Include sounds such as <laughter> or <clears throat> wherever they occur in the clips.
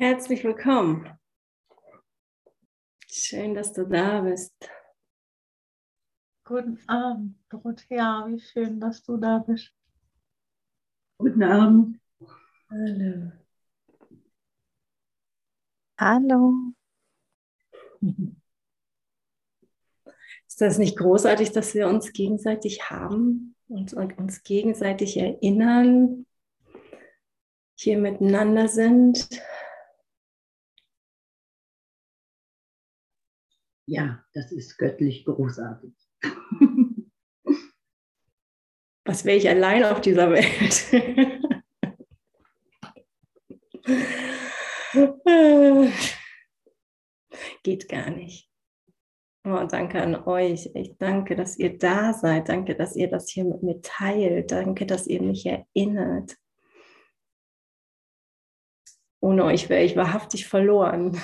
Herzlich willkommen. Schön, dass du da bist. Guten Abend, Dorothea. Wie schön, dass du da bist. Guten Abend. Hallo. Hallo. Ist das nicht großartig, dass wir uns gegenseitig haben und uns gegenseitig erinnern, hier miteinander sind? Ja, das ist göttlich großartig. <laughs> Was wäre ich allein auf dieser Welt? <laughs> Geht gar nicht. Oh, danke an euch. Ich danke, dass ihr da seid. Danke, dass ihr das hier mit mir teilt. Danke, dass ihr mich erinnert. Ohne euch wäre ich wahrhaftig verloren.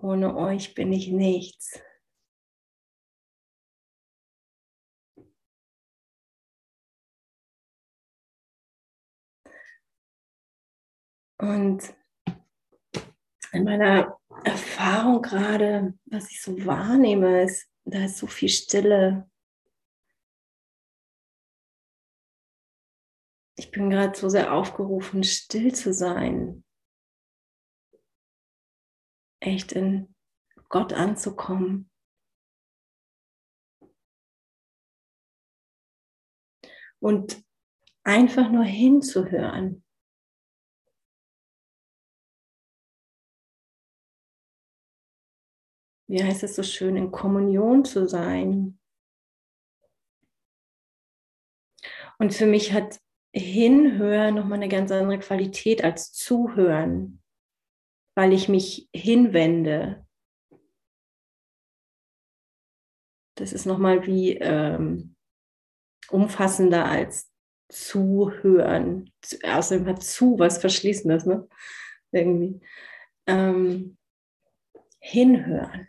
Ohne euch bin ich nichts. Und in meiner Erfahrung gerade, was ich so wahrnehme, ist, da ist so viel Stille. Ich bin gerade so sehr aufgerufen, still zu sein, echt in Gott anzukommen. Und einfach nur hinzuhören. Wie heißt es so schön, in Kommunion zu sein. Und für mich hat Hinhören nochmal eine ganz andere Qualität als Zuhören weil ich mich hinwende. Das ist nochmal wie ähm, umfassender als zuhören. Außerdem hat zu was Verschließendes, ne? Irgendwie. Ähm, hinhören.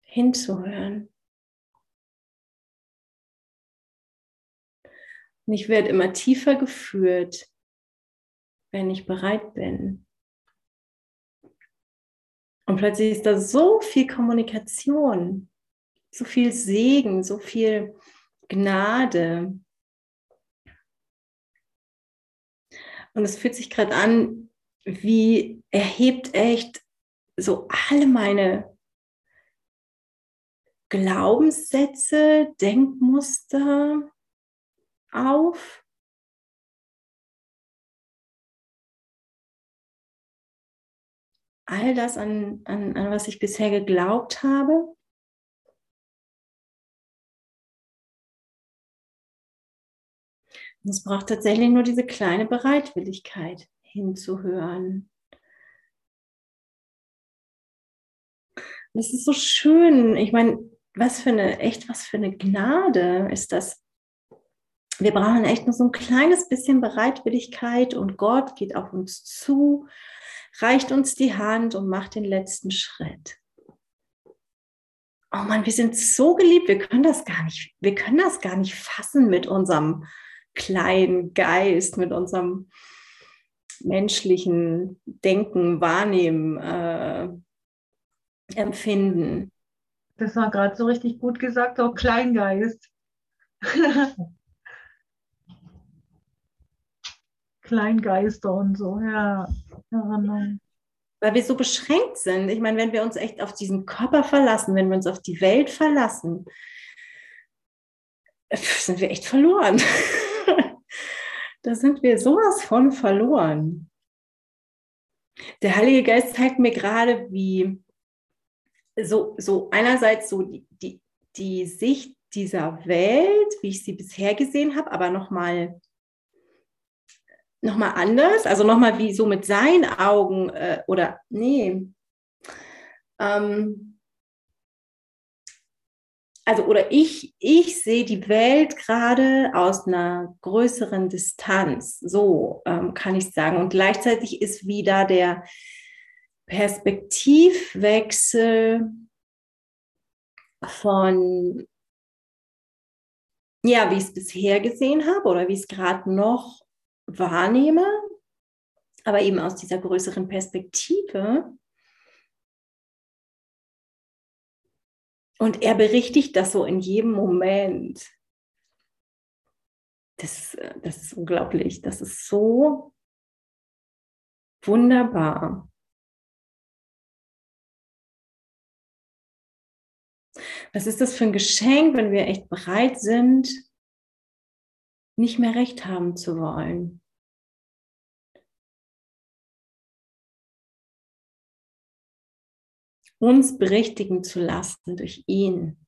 Hinzuhören. Und ich werde immer tiefer geführt, wenn ich bereit bin. Und plötzlich ist da so viel Kommunikation, so viel Segen, so viel Gnade. Und es fühlt sich gerade an, wie erhebt echt so alle meine Glaubenssätze, Denkmuster auf all das, an, an, an was ich bisher geglaubt habe. es braucht tatsächlich nur diese kleine Bereitwilligkeit hinzuhören. Das ist so schön. Ich meine, was für eine, echt was für eine Gnade ist das. Wir brauchen echt nur so ein kleines bisschen Bereitwilligkeit und Gott geht auf uns zu reicht uns die Hand und macht den letzten Schritt. Oh Mann, wir sind so geliebt, wir können das gar nicht, wir können das gar nicht fassen mit unserem kleinen Geist, mit unserem menschlichen Denken, Wahrnehmen, äh, Empfinden. Das war gerade so richtig gut gesagt, auch Kleingeist. <laughs> Kleingeister und so, ja. Weil wir so beschränkt sind. Ich meine, wenn wir uns echt auf diesen Körper verlassen, wenn wir uns auf die Welt verlassen, sind wir echt verloren. <laughs> da sind wir sowas von verloren. Der Heilige Geist zeigt mir gerade, wie so, so einerseits so die, die, die Sicht dieser Welt, wie ich sie bisher gesehen habe, aber nochmal nochmal anders, also nochmal wie so mit seinen Augen äh, oder nee. Ähm, also oder ich, ich sehe die Welt gerade aus einer größeren Distanz, so ähm, kann ich sagen. Und gleichzeitig ist wieder der Perspektivwechsel von ja, wie ich es bisher gesehen habe oder wie ich es gerade noch wahrnehme, aber eben aus dieser größeren Perspektive. Und er berichtigt das so in jedem Moment. Das, das ist unglaublich. Das ist so wunderbar. Was ist das für ein Geschenk, wenn wir echt bereit sind, nicht mehr recht haben zu wollen? Uns berichtigen zu lassen durch ihn.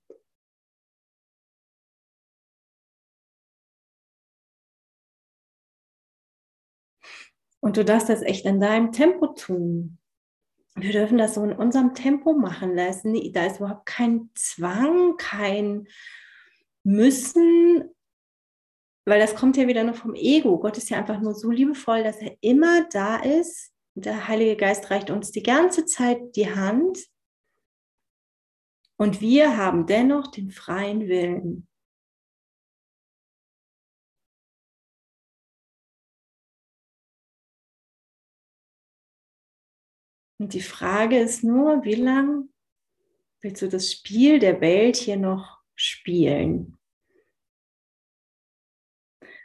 Und du darfst das echt in deinem Tempo tun wir dürfen das so in unserem Tempo machen lassen. Da ist überhaupt kein Zwang, kein Müssen, weil das kommt ja wieder nur vom Ego. Gott ist ja einfach nur so liebevoll, dass er immer da ist. Der Heilige Geist reicht uns die ganze Zeit die Hand. Und wir haben dennoch den freien Willen. Und die Frage ist nur, wie lange willst du das Spiel der Welt hier noch spielen?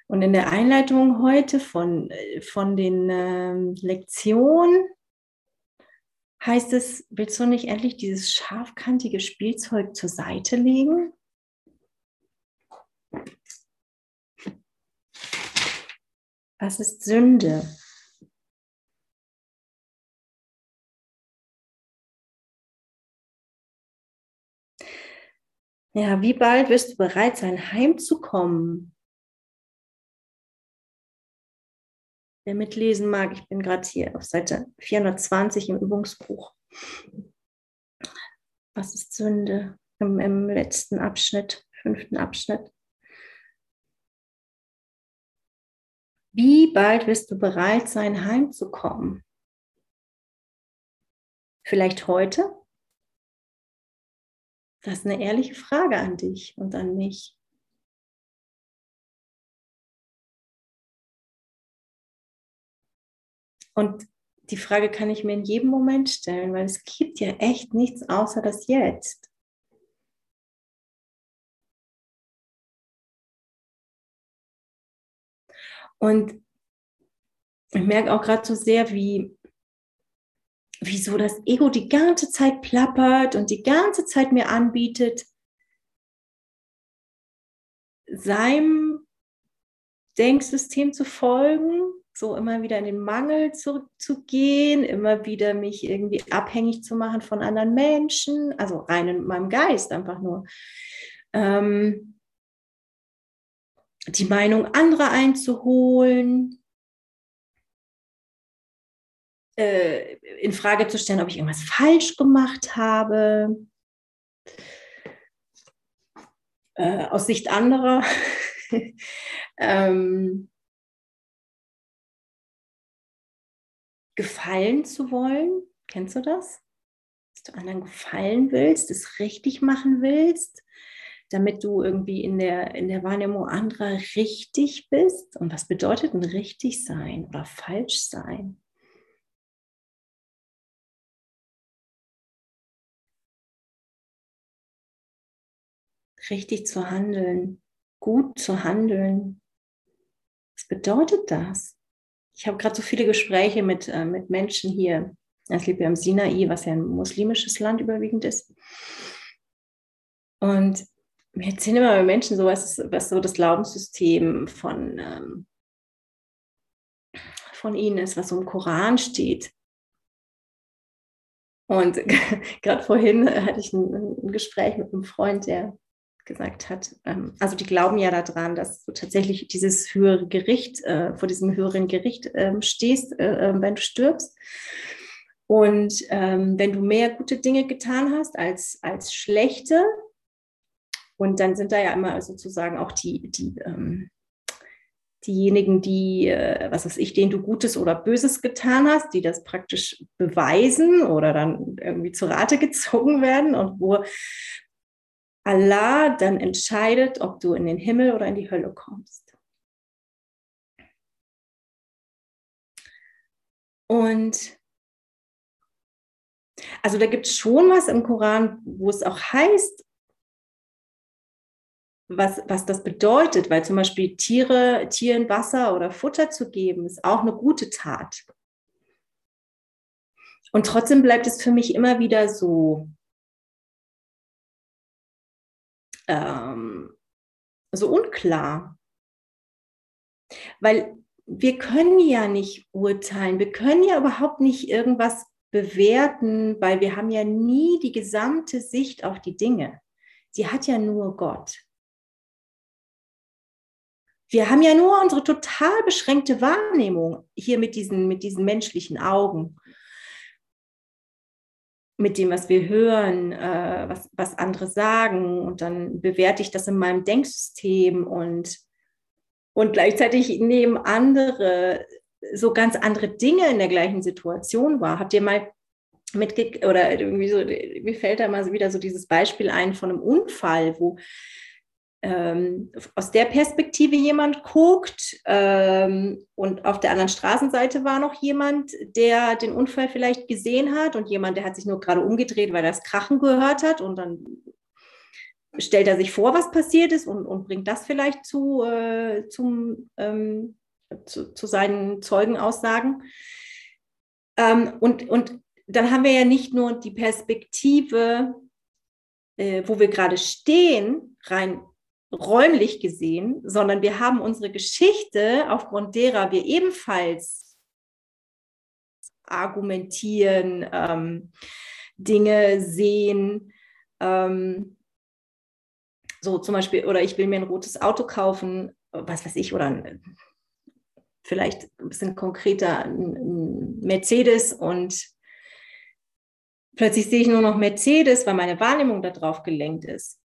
Und in der Einleitung heute von, von den äh, Lektionen heißt es, willst du nicht endlich dieses scharfkantige Spielzeug zur Seite legen? Was ist Sünde? Ja, wie bald wirst du bereit sein, heimzukommen? Wer mitlesen mag, ich bin gerade hier auf Seite 420 im Übungsbuch. Was ist Sünde? Im, im letzten Abschnitt, fünften Abschnitt. Wie bald wirst du bereit sein, heimzukommen? Vielleicht heute? Das ist eine ehrliche Frage an dich und an mich. Und die Frage kann ich mir in jedem Moment stellen, weil es gibt ja echt nichts außer das Jetzt. Und ich merke auch gerade so sehr, wie wieso das Ego die ganze Zeit plappert und die ganze Zeit mir anbietet, seinem Denksystem zu folgen, so immer wieder in den Mangel zurückzugehen, immer wieder mich irgendwie abhängig zu machen von anderen Menschen, also rein in meinem Geist einfach nur. Ähm, die Meinung anderer einzuholen, äh, in Frage zu stellen, ob ich irgendwas falsch gemacht habe. Äh, aus Sicht anderer. <laughs> ähm, gefallen zu wollen. Kennst du das? Dass du anderen gefallen willst, es richtig machen willst, damit du irgendwie in der, in der Wahrnehmung anderer richtig bist. Und was bedeutet denn richtig sein oder falsch sein? richtig zu handeln, gut zu handeln. Was bedeutet das? Ich habe gerade so viele Gespräche mit, äh, mit Menschen hier. Ich lebe ja im Sinai, was ja ein muslimisches Land überwiegend ist. Und wir erzählen immer Menschen so, was, was so das Glaubenssystem von, ähm, von ihnen ist, was so im Koran steht. Und <laughs> gerade vorhin hatte ich ein, ein, Gespräch mit einem Freund, der gesagt hat. Ähm, also die glauben ja daran, dass du tatsächlich dieses höhere Gericht, äh, vor diesem höheren Gericht ähm, stehst, äh, äh, wenn du stirbst. Und ähm, wenn du mehr gute Dinge getan hast als, als schlechte, und dann sind da ja immer sozusagen auch die, die ähm, diejenigen, die, äh, was weiß ich, denen du Gutes oder Böses getan hast, die das praktisch beweisen oder dann irgendwie zur Rate <laughs> gezogen werden und wo Allah dann entscheidet, ob du in den Himmel oder in die Hölle kommst. Und also da gibt es schon was im Koran, wo es auch heißt, was, was das bedeutet, weil zum Beispiel Tiere, Tieren Wasser oder Futter zu geben, ist auch eine gute Tat. Und trotzdem bleibt es für mich immer wieder so, ähm, so unklar. Weil wir können ja nicht urteilen, wir können ja überhaupt nicht irgendwas bewerten, weil wir haben ja nie die gesamte Sicht auf die Dinge. Sie hat ja nur Gott. Wir haben ja nur unsere total beschränkte Wahrnehmung hier mit diesen, mit diesen menschlichen Augen, mit dem, was wir hören, äh, was, was andere sagen. Und dann bewerte ich das in meinem Denksystem und, und gleichzeitig nehmen andere so ganz andere Dinge in der gleichen Situation wahr. Habt ihr mal mitge oder irgendwie so, mir fällt da mal wieder so dieses Beispiel ein von einem Unfall, wo ähm, aus der Perspektive jemand guckt ähm, und auf der anderen Straßenseite war noch jemand, der den Unfall vielleicht gesehen hat und jemand, der hat sich nur gerade umgedreht, weil er das Krachen gehört hat und dann stellt er sich vor, was passiert ist und, und bringt das vielleicht zu, äh, zum, ähm, zu, zu, seinen Zeugenaussagen. Ähm, und, und dann haben wir ja nicht nur die Perspektive, äh, wo wir gerade stehen, rein räumlich gesehen, sondern wir haben unsere Geschichte, aufgrund derer wir ebenfalls argumentieren, ähm, Dinge sehen. Ähm, so zum Beispiel, oder ich will mir ein rotes Auto kaufen, was weiß ich, oder ein, vielleicht ein bisschen konkreter, ein Mercedes und plötzlich sehe ich nur noch Mercedes, weil meine Wahrnehmung darauf gelenkt ist.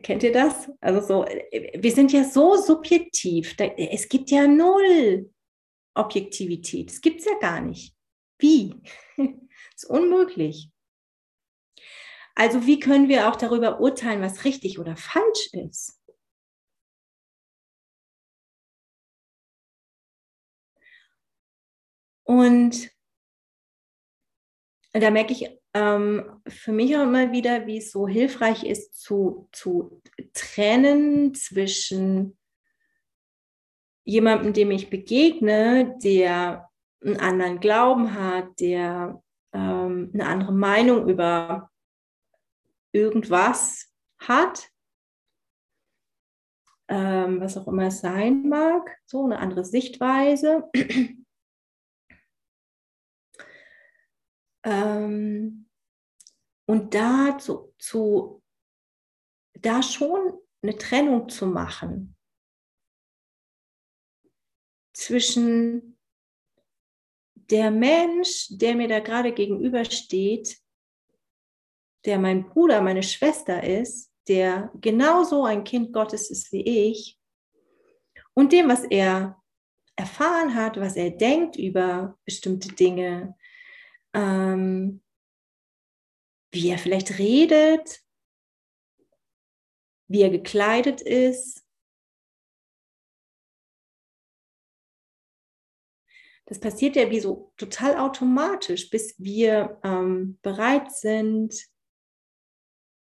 Kennt ihr das? Also so, wir sind ja so subjektiv. Es gibt ja null Objektivität. Das gibt es ja gar nicht. Wie? Das <laughs> ist unmöglich. Also wie können wir auch darüber urteilen, was richtig oder falsch ist? Und da merke ich ähm, für mich auch immer wieder, wie es so hilfreich ist, zu, zu trennen zwischen jemandem, dem ich begegne, der einen anderen Glauben hat, der ähm, eine andere Meinung über irgendwas hat, ähm, was auch immer es sein mag, so eine andere Sichtweise. <clears throat> Ähm, und da zu, zu, da schon eine Trennung zu machen zwischen der Mensch, der mir da gerade gegenübersteht, der mein Bruder, meine Schwester ist, der genauso ein Kind Gottes ist wie ich, und dem, was er erfahren hat, was er denkt über bestimmte Dinge, ähm, wie er vielleicht redet, wie er gekleidet ist. Das passiert ja wie so total automatisch, bis wir ähm, bereit sind,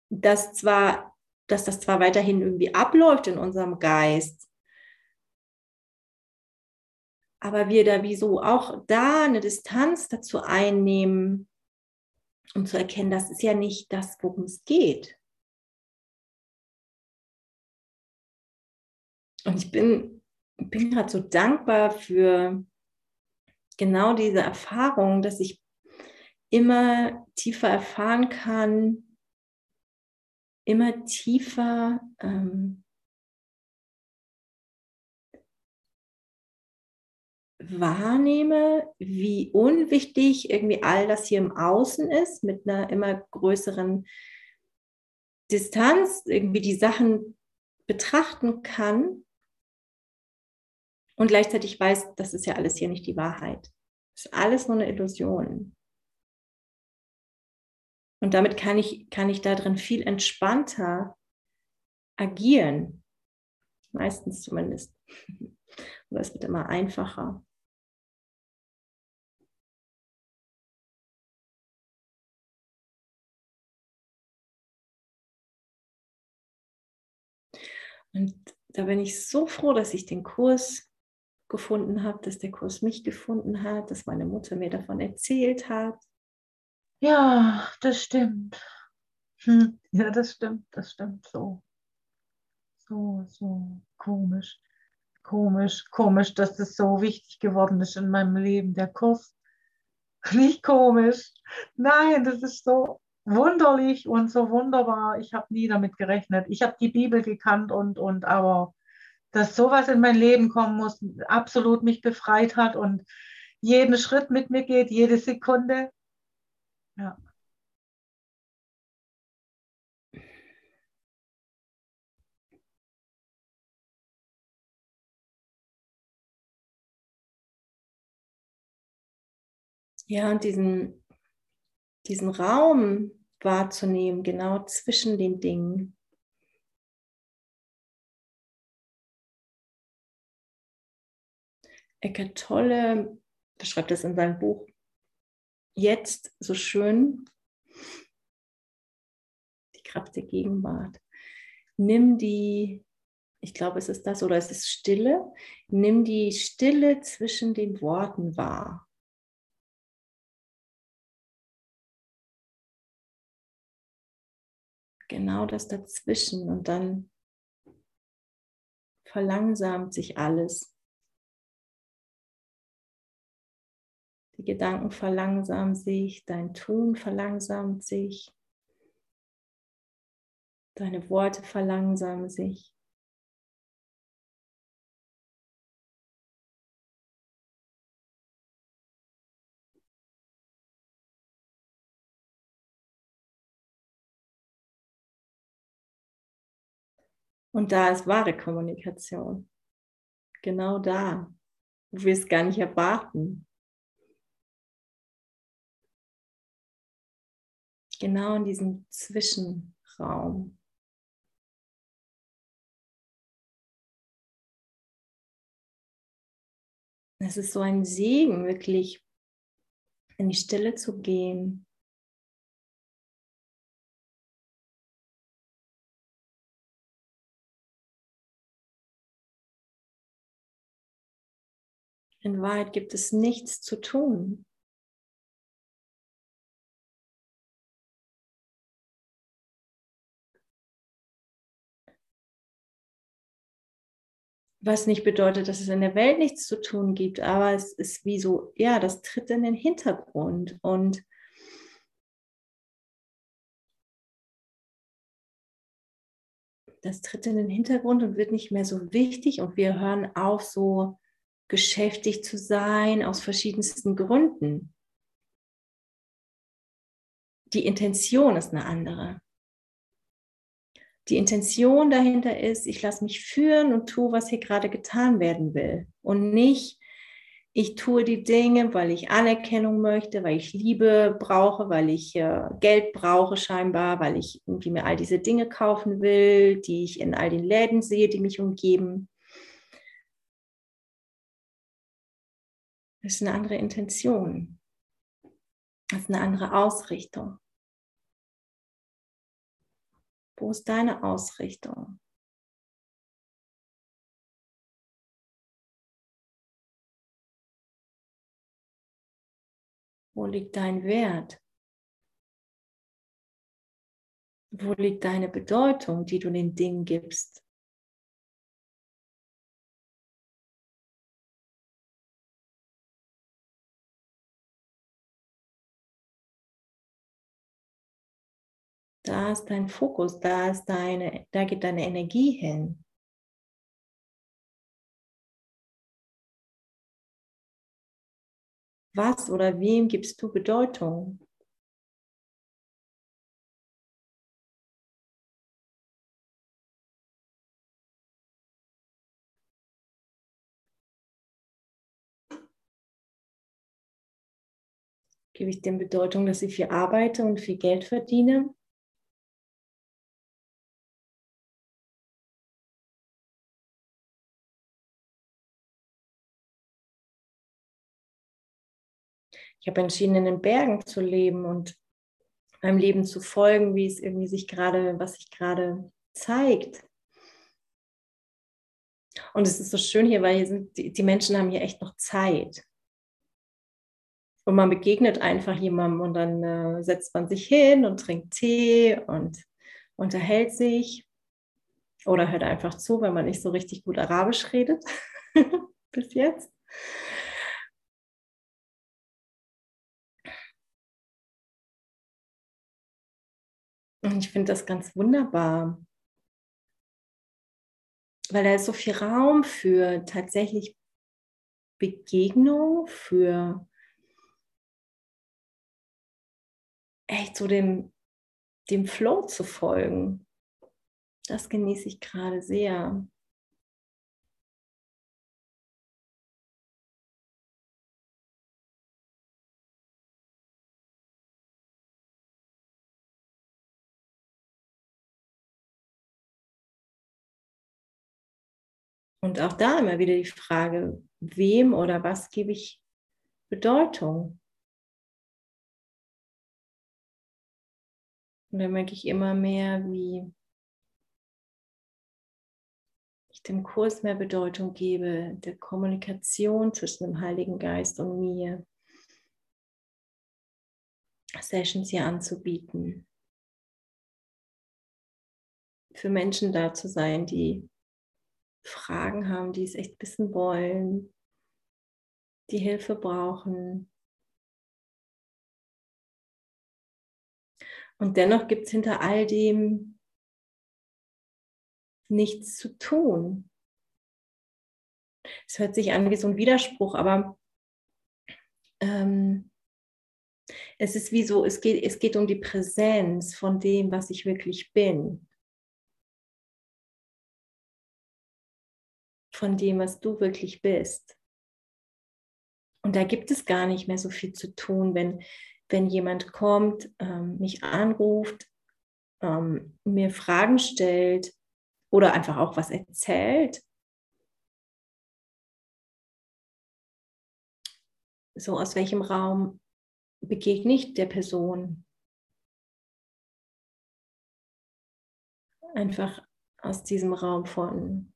dass zwar, dass das zwar weiterhin irgendwie abläuft in unserem Geist, aber wir da wieso auch da eine Distanz dazu einnehmen, um zu erkennen, das ist ja nicht das, worum es geht. Und ich bin, bin gerade so dankbar für genau diese Erfahrung, dass ich immer tiefer erfahren kann, immer tiefer ähm, wahrnehme, wie unwichtig irgendwie all das hier im Außen ist, mit einer immer größeren Distanz, irgendwie die Sachen betrachten kann und gleichzeitig weiß, das ist ja alles hier nicht die Wahrheit. Das ist alles nur eine Illusion. Und damit kann ich, kann ich da drin viel entspannter agieren. Meistens zumindest. <laughs> Aber es wird immer einfacher. Und da bin ich so froh, dass ich den Kurs gefunden habe, dass der Kurs mich gefunden hat, dass meine Mutter mir davon erzählt hat. Ja, das stimmt. Hm. Ja, das stimmt, das stimmt so. So, so komisch. Komisch, komisch, dass das so wichtig geworden ist in meinem Leben, der Kurs. Nicht komisch. Nein, das ist so wunderlich und so wunderbar. Ich habe nie damit gerechnet. Ich habe die Bibel gekannt und, und aber dass sowas in mein Leben kommen muss, absolut mich befreit hat und jeden Schritt mit mir geht, jede Sekunde. Ja. Ja, und diesen, diesen Raum wahrzunehmen, genau zwischen den Dingen. Eckart Tolle beschreibt das in seinem Buch jetzt so schön. Die Kraft der Gegenwart. Nimm die, ich glaube, es ist das oder es ist Stille. Nimm die Stille zwischen den Worten wahr. Genau das dazwischen und dann verlangsamt sich alles. Die Gedanken verlangsamen sich, dein Tun verlangsamt sich, deine Worte verlangsamen sich. Und da ist wahre Kommunikation. Genau da, wo wir es gar nicht erwarten. Genau in diesem Zwischenraum. Es ist so ein Segen, wirklich in die Stille zu gehen. In Wahrheit gibt es nichts zu tun. Was nicht bedeutet, dass es in der Welt nichts zu tun gibt, aber es ist wie so, ja, das tritt in den Hintergrund und das tritt in den Hintergrund und wird nicht mehr so wichtig und wir hören auf, so geschäftig zu sein aus verschiedensten Gründen. Die Intention ist eine andere. Die Intention dahinter ist, ich lasse mich führen und tue, was hier gerade getan werden will. Und nicht, ich tue die Dinge, weil ich Anerkennung möchte, weil ich Liebe brauche, weil ich äh, Geld brauche scheinbar, weil ich irgendwie mir all diese Dinge kaufen will, die ich in all den Läden sehe, die mich umgeben. Das ist eine andere Intention. Das ist eine andere Ausrichtung. Wo ist deine Ausrichtung? Wo liegt dein Wert? Wo liegt deine Bedeutung, die du den Dingen gibst? Da ist dein Fokus, da ist deine, da geht deine Energie hin. Was oder wem gibst du Bedeutung? Gebe ich dem Bedeutung, dass ich viel arbeite und viel Geld verdiene? Ich habe entschieden, in den Bergen zu leben und meinem Leben zu folgen, wie es irgendwie sich gerade, was sich gerade zeigt. Und es ist so schön hier, weil hier sind, die, die Menschen haben hier echt noch Zeit. Und man begegnet einfach jemandem und dann äh, setzt man sich hin und trinkt Tee und unterhält sich oder hört einfach zu, wenn man nicht so richtig gut Arabisch redet <laughs> bis jetzt. Ich finde das ganz wunderbar, weil da ist so viel Raum für tatsächlich Begegnung, für echt so dem, dem Flow zu folgen. Das genieße ich gerade sehr. Und auch da immer wieder die Frage, wem oder was gebe ich Bedeutung? Und dann merke ich immer mehr, wie ich dem Kurs mehr Bedeutung gebe, der Kommunikation zwischen dem Heiligen Geist und mir, Sessions hier anzubieten. Für Menschen da zu sein, die Fragen haben, die es echt wissen wollen, die Hilfe brauchen, Und dennoch gibt es hinter all dem nichts zu tun. Es hört sich an wie so ein Widerspruch, aber ähm, es ist wie so, es geht, es geht um die Präsenz von dem, was ich wirklich bin. Von dem, was du wirklich bist. Und da gibt es gar nicht mehr so viel zu tun, wenn wenn jemand kommt, ähm, mich anruft, ähm, mir Fragen stellt oder einfach auch was erzählt. So aus welchem Raum begegne ich der Person? Einfach aus diesem Raum von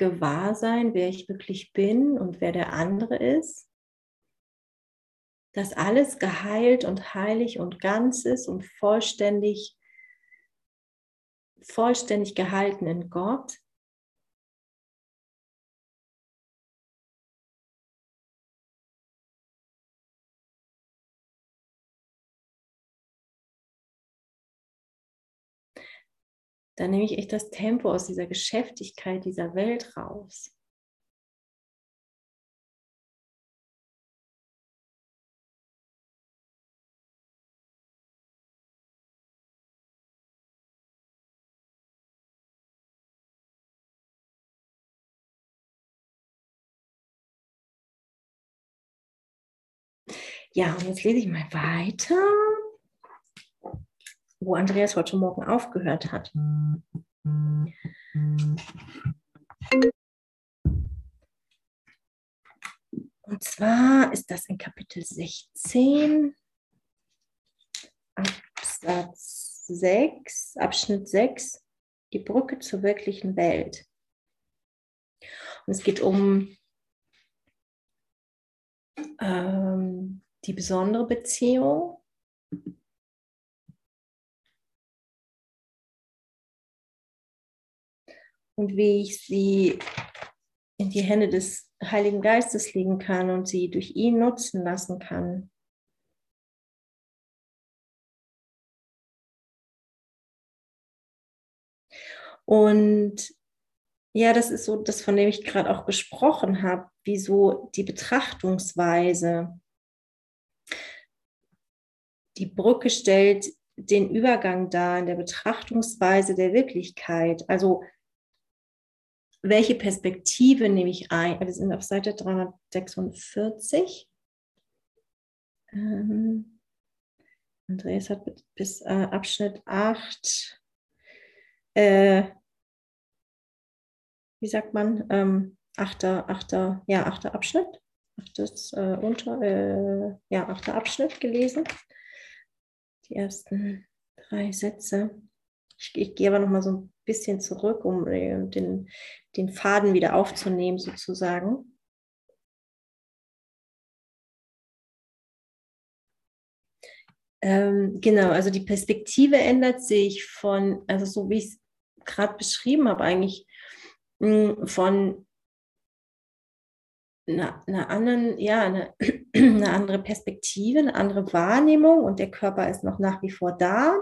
Gewahrsein, wer ich wirklich bin und wer der andere ist dass alles geheilt und heilig und ganz ist und vollständig, vollständig gehalten in Gott. Dann nehme ich echt das Tempo aus dieser Geschäftigkeit dieser Welt raus. Ja, und jetzt lese ich mal weiter, wo Andreas heute Morgen aufgehört hat. Und zwar ist das in Kapitel 16, Absatz 6, Abschnitt 6, die Brücke zur wirklichen Welt. Und es geht um ähm, die besondere Beziehung. Und wie ich sie in die Hände des Heiligen Geistes legen kann und sie durch ihn nutzen lassen kann. Und ja, das ist so das, von dem ich gerade auch gesprochen habe, wie so die Betrachtungsweise die Brücke stellt den Übergang dar in der Betrachtungsweise der Wirklichkeit. Also welche Perspektive nehme ich ein? Wir sind auf Seite 346. Ähm, Andreas hat bis äh, Abschnitt 8, äh, wie sagt man, ähm, achter, achter, ja, achter Abschnitt, achtes, äh, unter, äh, ja, achter Abschnitt gelesen. Die ersten drei Sätze. Ich, ich gehe aber noch mal so ein bisschen zurück, um äh, den, den Faden wieder aufzunehmen, sozusagen. Ähm, genau, also die Perspektive ändert sich von, also so wie ich es gerade beschrieben habe, eigentlich mh, hm, von einer, anderen, ja, eine, <clears throat> eine andere Perspektive, eine andere Wahrnehmung und der Körper ist noch nach wie vor da.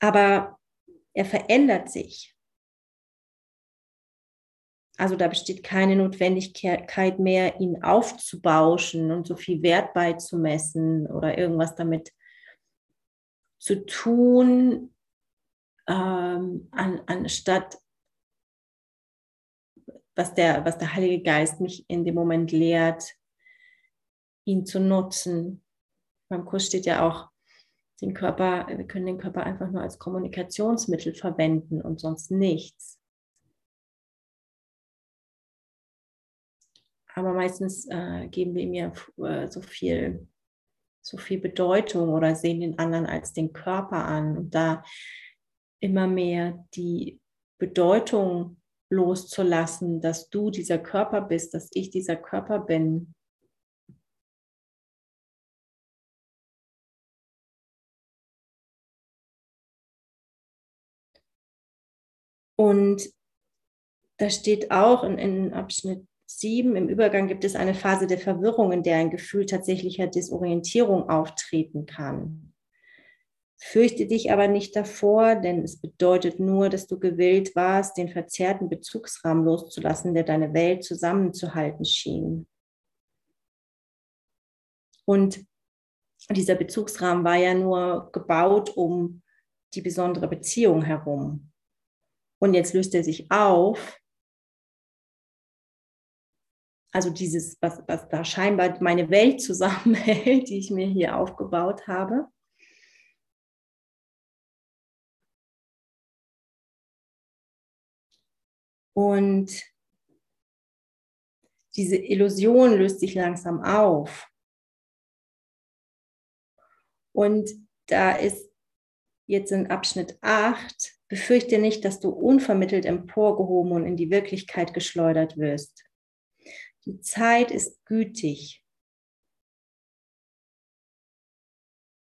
Aber er verändert sich. Also da besteht keine Notwendigkeit mehr, ihn aufzubauschen und so viel Wert beizumessen oder irgendwas damit zu tun, ähm, an, anstatt was der, was der Heilige Geist mich in dem Moment lehrt, ihn zu nutzen. Beim Kurs steht ja auch, den Körper, wir können den Körper einfach nur als Kommunikationsmittel verwenden und sonst nichts. aber meistens äh, geben wir ihm ja äh, so viel, so viel Bedeutung oder sehen den anderen als den Körper an und da immer mehr die Bedeutung loszulassen, dass du dieser Körper bist, dass ich dieser Körper bin. Und da steht auch in, in Abschnitt 7. Im Übergang gibt es eine Phase der Verwirrung, in der ein Gefühl tatsächlicher Desorientierung auftreten kann. Fürchte dich aber nicht davor, denn es bedeutet nur, dass du gewillt warst, den verzerrten Bezugsrahmen loszulassen, der deine Welt zusammenzuhalten schien. Und dieser Bezugsrahmen war ja nur gebaut um die besondere Beziehung herum. Und jetzt löst er sich auf also dieses, was, was da scheinbar meine Welt zusammenhält, <laughs> die ich mir hier aufgebaut habe. Und diese Illusion löst sich langsam auf. Und da ist jetzt in Abschnitt 8, befürchte nicht, dass du unvermittelt emporgehoben und in die Wirklichkeit geschleudert wirst. Die Zeit ist gütig.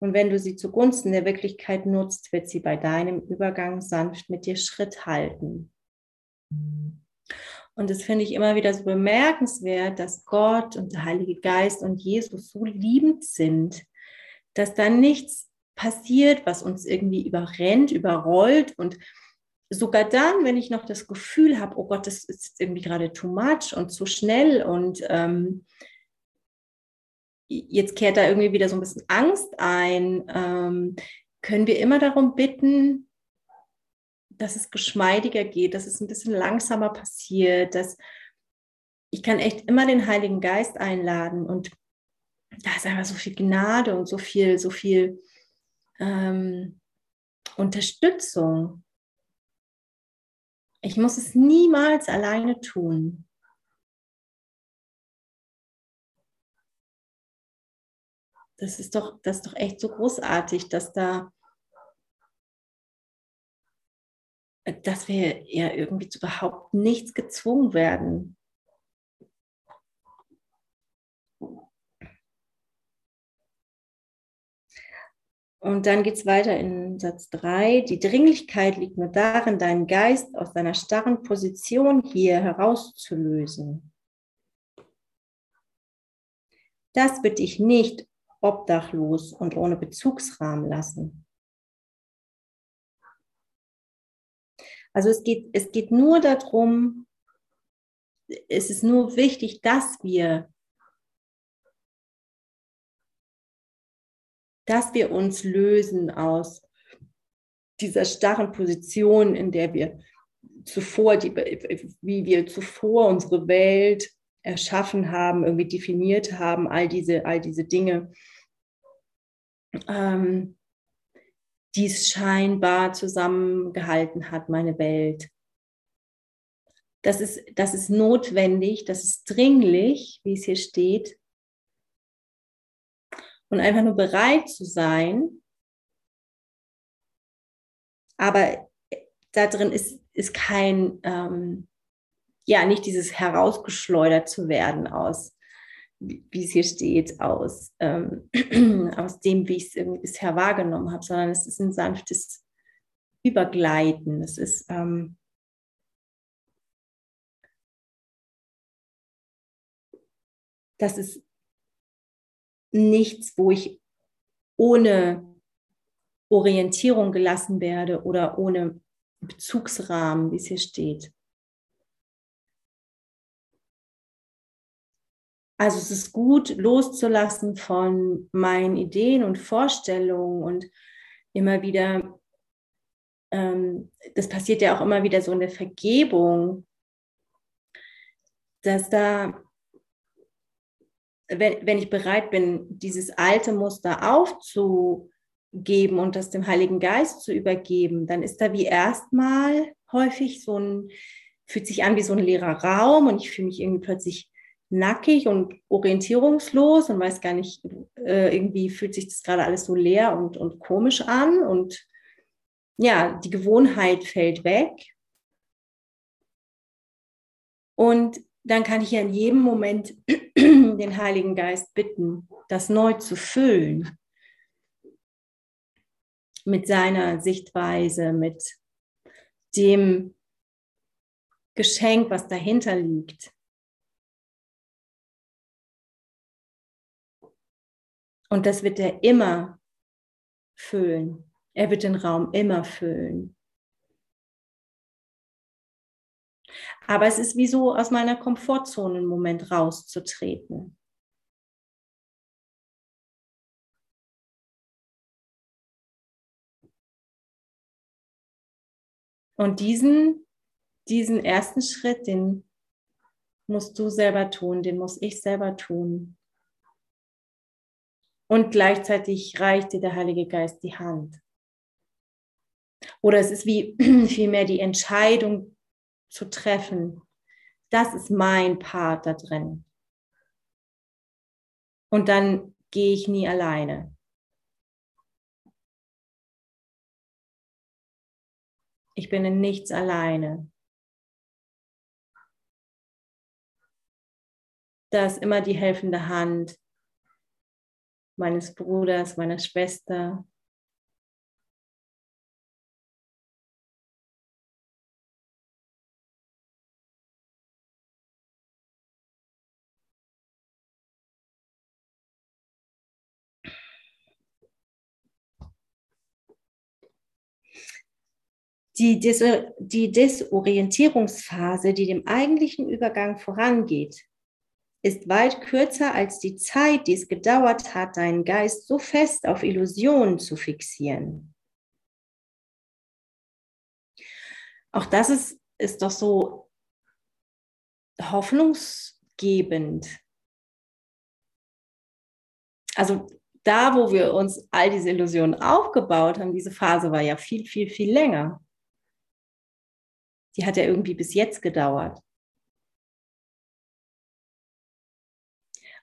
Und wenn du sie zugunsten der Wirklichkeit nutzt, wird sie bei deinem Übergang sanft mit dir Schritt halten. Und das finde ich immer wieder so bemerkenswert, dass Gott und der Heilige Geist und Jesus so liebend sind, dass da nichts passiert, was uns irgendwie überrennt, überrollt. Und sogar dann, wenn ich noch das Gefühl habe, oh Gott, das ist irgendwie gerade too much und zu schnell und ähm, jetzt kehrt da irgendwie wieder so ein bisschen Angst ein, ähm, können wir immer darum bitten, dass es geschmeidiger geht, dass es ein bisschen langsamer passiert, dass ich kann echt immer den Heiligen Geist einladen. Und da ist einfach so viel Gnade und so viel, so viel ähm, Unterstützung. Ich muss es niemals alleine tun. Das ist doch, das ist doch echt so großartig, dass da, dass wir ja irgendwie zu überhaupt nichts gezwungen werden. Und dann geht es weiter in Satz 3. Die Dringlichkeit liegt nur darin, deinen Geist aus seiner starren Position hier herauszulösen. Das wird dich nicht obdachlos und ohne Bezugsrahmen lassen. Also es geht, es geht nur darum, es ist nur wichtig, dass wir dass wir uns lösen aus dieser starren Position, in der wir zuvor, die, wie wir zuvor unsere Welt erschaffen haben, irgendwie definiert haben, all diese, all diese Dinge, ähm, die es scheinbar zusammengehalten hat, meine Welt. Das ist, das ist notwendig, das ist dringlich, wie es hier steht. Und einfach nur bereit zu sein. Aber da drin ist, ist kein, ähm, ja, nicht dieses herausgeschleudert zu werden aus, wie es hier steht, aus, ähm, <clears throat> aus dem, wie ich es bisher wahrgenommen habe, sondern es ist ein sanftes Übergleiten. Es ist ähm, das ist nichts, wo ich ohne Orientierung gelassen werde oder ohne Bezugsrahmen, wie es hier steht. Also es ist gut, loszulassen von meinen Ideen und Vorstellungen und immer wieder, ähm, das passiert ja auch immer wieder so in der Vergebung, dass da, wenn, wenn ich bereit bin, dieses alte Muster aufzugeben und das dem Heiligen Geist zu übergeben, dann ist da wie erstmal häufig so ein, fühlt sich an wie so ein leerer Raum und ich fühle mich irgendwie plötzlich nackig und orientierungslos und weiß gar nicht, äh, irgendwie fühlt sich das gerade alles so leer und, und komisch an und ja, die Gewohnheit fällt weg. Und dann kann ich ja in jedem Moment <clears throat> den Heiligen Geist bitten, das neu zu füllen mit seiner Sichtweise, mit dem Geschenk, was dahinter liegt. Und das wird er immer füllen. Er wird den Raum immer füllen. Aber es ist wie so aus meiner Komfortzone im Moment rauszutreten. Und diesen, diesen ersten Schritt, den musst du selber tun, den muss ich selber tun. Und gleichzeitig reicht dir der Heilige Geist die Hand. Oder es ist wie <clears throat> vielmehr die Entscheidung zu treffen. Das ist mein Part da drin. Und dann gehe ich nie alleine. Ich bin in nichts alleine. Da ist immer die helfende Hand, meines Bruders, meiner Schwester. Die, Des die Desorientierungsphase, die dem eigentlichen Übergang vorangeht, ist weit kürzer als die Zeit, die es gedauert hat, deinen Geist so fest auf Illusionen zu fixieren. Auch das ist, ist doch so hoffnungsgebend. Also da, wo wir uns all diese Illusionen aufgebaut haben, diese Phase war ja viel, viel, viel länger. Die hat ja irgendwie bis jetzt gedauert.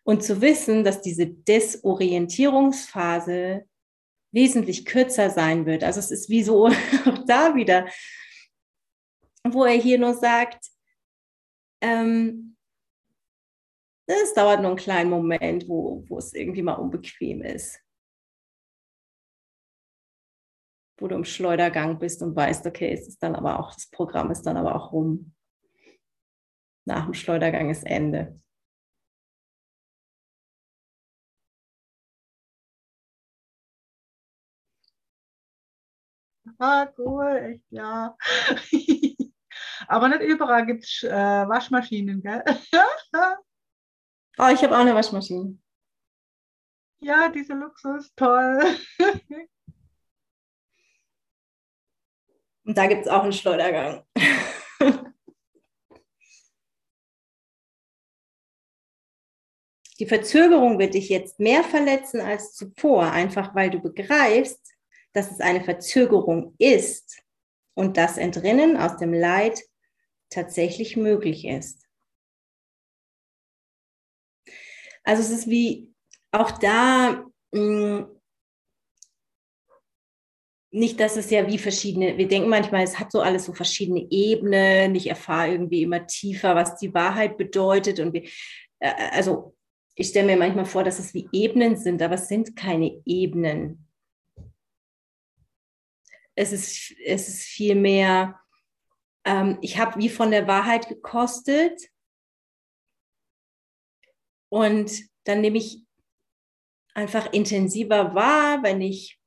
Und zu wissen, dass diese Desorientierungsphase wesentlich kürzer sein wird. Also es ist wie so <laughs> auch da wieder, wo er hier nur sagt, ähm, es dauert nur einen kleinen Moment, wo, wo es irgendwie mal unbequem ist. Wo du im Schleudergang bist und weißt, okay, es ist dann aber auch, das Programm ist dann aber auch rum. Nach dem Schleudergang ist Ende. Ah, cool, echt, ja. <laughs> Aber nicht überall gibt es äh, Waschmaschinen, gell? oh, <laughs> ich habe auch eine Waschmaschine. Ja, diese Luxus, toll. <laughs> Und da gibt es auch einen Schleudergang. Die Verzögerung wird dich jetzt mehr verletzen als zuvor, einfach weil du begreifst, dass es eine Verzögerung ist und das Entrinnen aus dem Leid tatsächlich möglich ist. Also es ist wie auch da mh, hm, nicht, dass es ja wie verschiedene, wir denken manchmal, es hat so alles so verschiedene Ebenen, ich erfahre irgendwie immer tiefer, was die Wahrheit bedeutet. Und wir, äh, also ich stelle mir manchmal vor, dass es wie Ebenen sind, aber es sind keine Ebenen. Es ist, es ist vielmehr, ähm, ich habe wie von der Wahrheit gekostet. Und dann nehme ich einfach intensiver wahr, wenn ich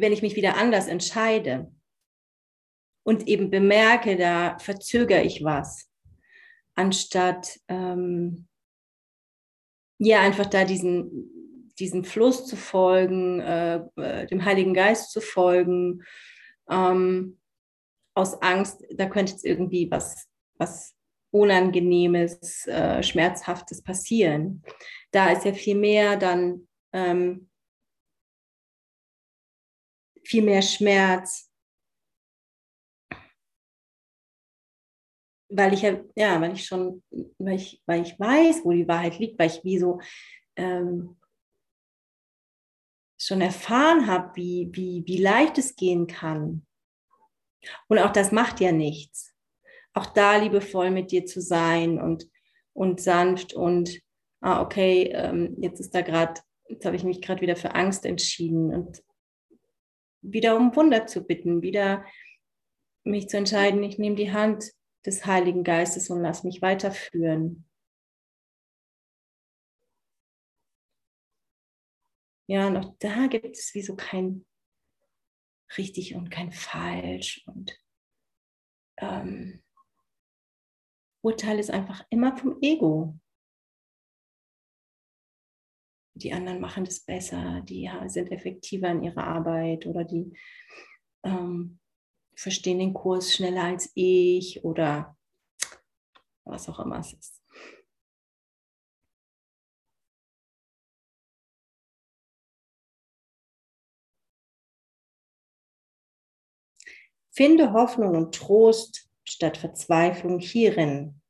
wenn ich mich wieder anders entscheide und eben bemerke, da verzögere ich was, anstatt ähm, ja einfach da diesen, diesen Fluss zu folgen, äh, äh, dem Heiligen Geist zu folgen, ähm, aus Angst, da könnte jetzt irgendwie was, was Unangenehmes, äh, Schmerzhaftes passieren. Da ist ja viel mehr dann ähm, viel mehr Schmerz. Weil ich ja, weil ich schon, weil ich, weil ich weiß, wo die Wahrheit liegt, weil ich wie so ähm, schon erfahren habe, wie, wie, wie leicht es gehen kann. Und auch das macht ja nichts. Auch da liebevoll mit dir zu sein und, und sanft und, ah, okay, ähm, jetzt ist da gerade, jetzt habe ich mich gerade wieder für Angst entschieden und wieder um Wunder zu bitten, wieder mich zu entscheiden, ich nehme die Hand des Heiligen Geistes und lass mich weiterführen. Ja, und auch da gibt es wie so kein richtig und kein falsch. Und ähm, Urteil ist einfach immer vom Ego die anderen machen das besser, die sind effektiver in ihrer Arbeit oder die ähm, verstehen den Kurs schneller als ich oder was auch immer es ist. Finde Hoffnung und Trost statt Verzweiflung hierin,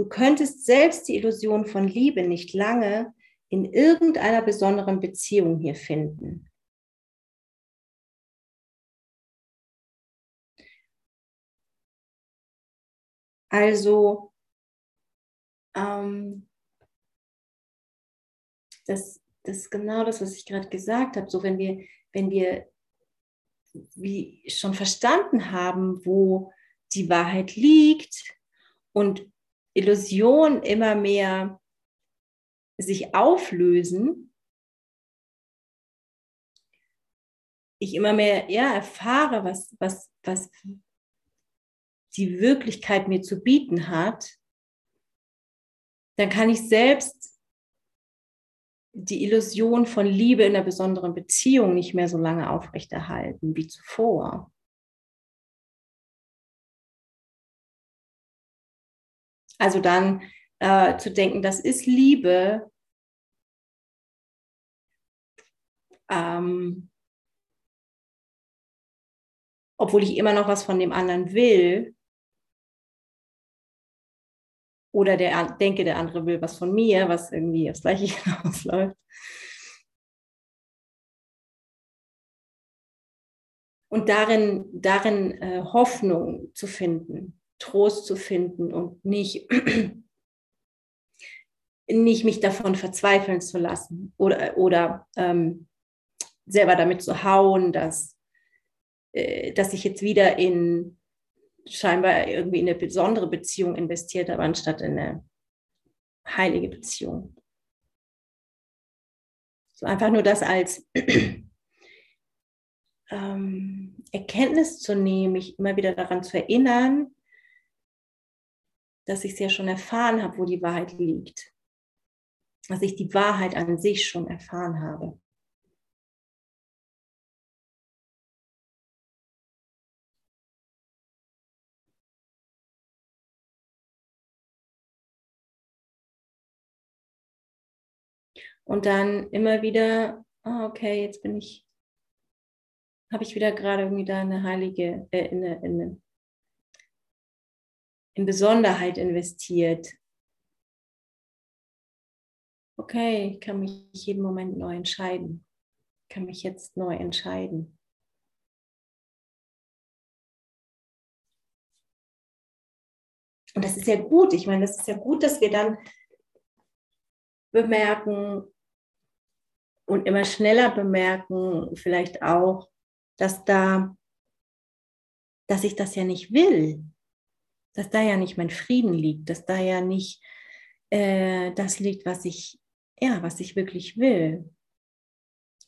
Du könntest selbst die Illusion von Liebe nicht lange in irgendeiner besonderen Beziehung hier finden. Also, ähm, das, das ist genau das, was ich gerade gesagt habe. So, wenn wir, wenn wir wie schon verstanden haben, wo die Wahrheit liegt und Illusionen immer mehr sich auflösen, ich immer mehr ja, erfahre, was, was, was die Wirklichkeit mir zu bieten hat, dann kann ich selbst die Illusion von Liebe in einer besonderen Beziehung nicht mehr so lange aufrechterhalten wie zuvor. Also dann äh, zu denken, das ist Liebe. Ähm, obwohl ich immer noch was von dem anderen will. Oder der denke, der andere will was von mir, was irgendwie aufs Gleiche <laughs> hinausläuft. Und darin, darin äh, Hoffnung zu finden. Trost zu finden und nicht, <clears throat> nicht mich davon verzweifeln zu lassen oder, oder ähm, selber damit zu hauen, dass, äh, dass ich jetzt wieder in scheinbar irgendwie in eine besondere Beziehung investiert habe, anstatt in eine heilige Beziehung. So einfach nur das als <clears throat> ähm, Erkenntnis zu nehmen, mich immer wieder daran zu erinnern, dass ich es ja schon erfahren habe, wo die Wahrheit liegt. Dass ich die Wahrheit an sich schon erfahren habe. Und dann immer wieder, oh okay, jetzt bin ich, habe ich wieder gerade irgendwie da eine heilige, äh, eine, eine in Besonderheit investiert. Okay, ich kann mich jeden Moment neu entscheiden. Ich kann mich jetzt neu entscheiden. Und das ist ja gut. Ich meine, das ist ja gut, dass wir dann bemerken und immer schneller bemerken, vielleicht auch, dass da, dass ich das ja nicht will, dass da ja nicht mein Frieden liegt, dass da ja nicht äh, das liegt, was ich, ja, was ich wirklich will.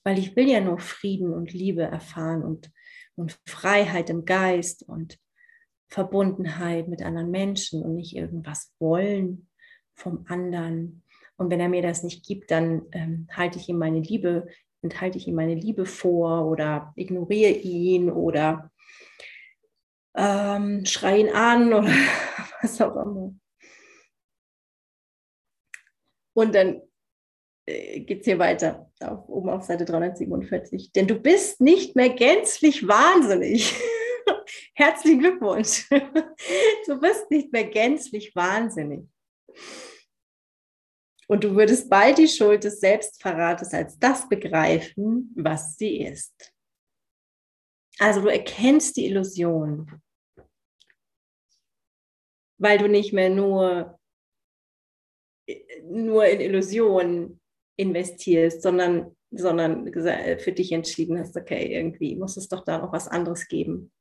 Weil ich will ja nur Frieden und Liebe erfahren und, und Freiheit im Geist und Verbundenheit mit anderen Menschen und nicht irgendwas wollen vom anderen. Und wenn er mir das nicht gibt, dann ähm, halte ich ihm meine Liebe, enthalte ich ihm meine Liebe vor oder ignoriere ihn oder ähm, schreie ihn an oder <laughs> was auch immer. Und dann äh, geht es hier weiter, auf, oben auf Seite 347. Denn du bist nicht mehr gänzlich wahnsinnig. <laughs> Herzlichen Glückwunsch. <laughs> Du bist nicht mehr gänzlich wahnsinnig. Und du würdest bald die Schuld des Selbstverrates als das begreifen, was sie ist. Also du erkennst die Illusion, weil du nicht mehr nur, nur in Illusionen investierst, sondern, sondern für dich entschieden hast, okay, irgendwie muss es doch da noch was anderes geben.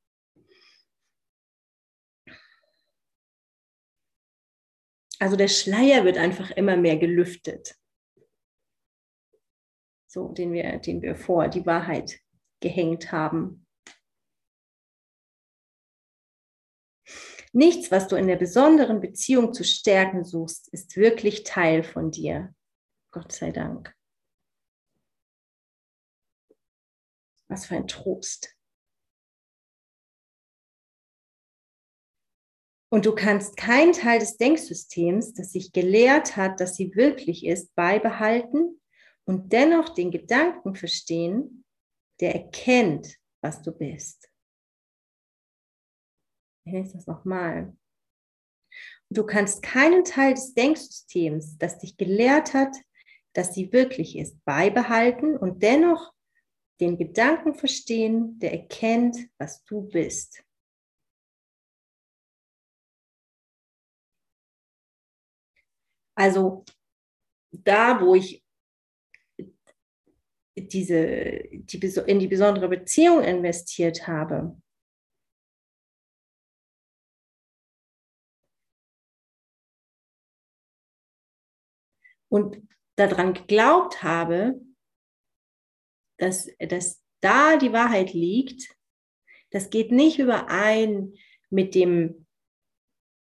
Also der Schleier wird einfach immer mehr gelüftet. So, den wir, den wir vor die Wahrheit gehängt haben. Nichts, was du in der besonderen Beziehung zu stärken suchst, ist wirklich Teil von dir. Gott sei Dank. Was für ein Trost. Und du kannst keinen Teil des Denksystems, das sich gelehrt hat, dass sie wirklich ist, beibehalten und dennoch den Gedanken verstehen, der erkennt, was du bist. Ich lese das nochmal. Du kannst keinen Teil des Denksystems, das dich gelehrt hat, dass sie wirklich ist, beibehalten und dennoch den Gedanken verstehen, der erkennt, was du bist. Also da, wo ich diese, die, in die besondere Beziehung investiert habe, und daran geglaubt habe, dass, dass da die Wahrheit liegt, das geht nicht überein mit dem